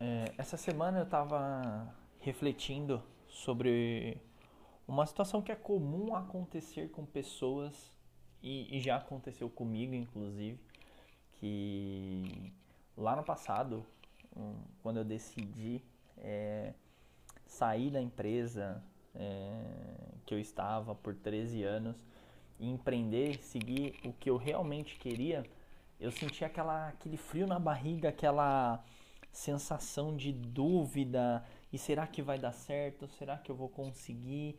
É, essa semana eu estava refletindo sobre uma situação que é comum acontecer com pessoas e, e, já aconteceu comigo, inclusive, que lá no passado, quando eu decidi é, sair da empresa é, que eu estava por 13 anos e empreender, seguir o que eu realmente queria, eu senti aquela, aquele frio na barriga, aquela sensação de dúvida e será que vai dar certo? Será que eu vou conseguir?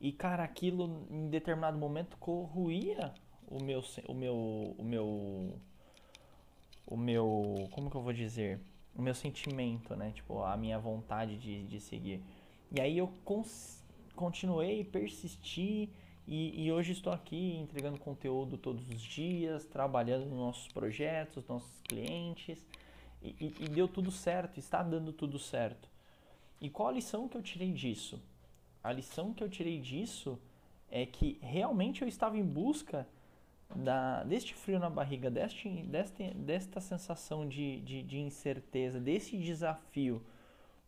E cara, aquilo em determinado momento corroía o meu o meu o meu o meu, como que eu vou dizer? O meu sentimento, né? Tipo, a minha vontade de, de seguir. E aí eu continuei, persisti e, e, hoje estou aqui entregando conteúdo todos os dias, trabalhando nos nossos projetos, nossos clientes e, e, deu tudo certo, está dando tudo certo. E qual a lição que eu tirei disso? A lição que eu tirei disso é que realmente eu estava em busca da, deste frio na barriga, deste, desta, desta sensação de, de, de incerteza, desse desafio.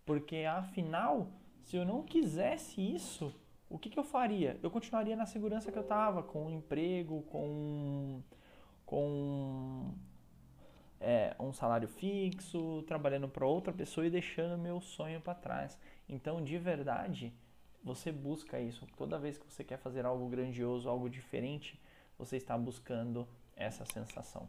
Porque afinal, se eu não quisesse isso, o que, que eu faria? Eu continuaria na segurança que eu estava, com um emprego, com, com um salário fixo, trabalhando para outra pessoa e deixando meu sonho para trás. Então, de verdade, você busca isso. Toda vez que você quer fazer algo grandioso, algo diferente, você está buscando essa sensação.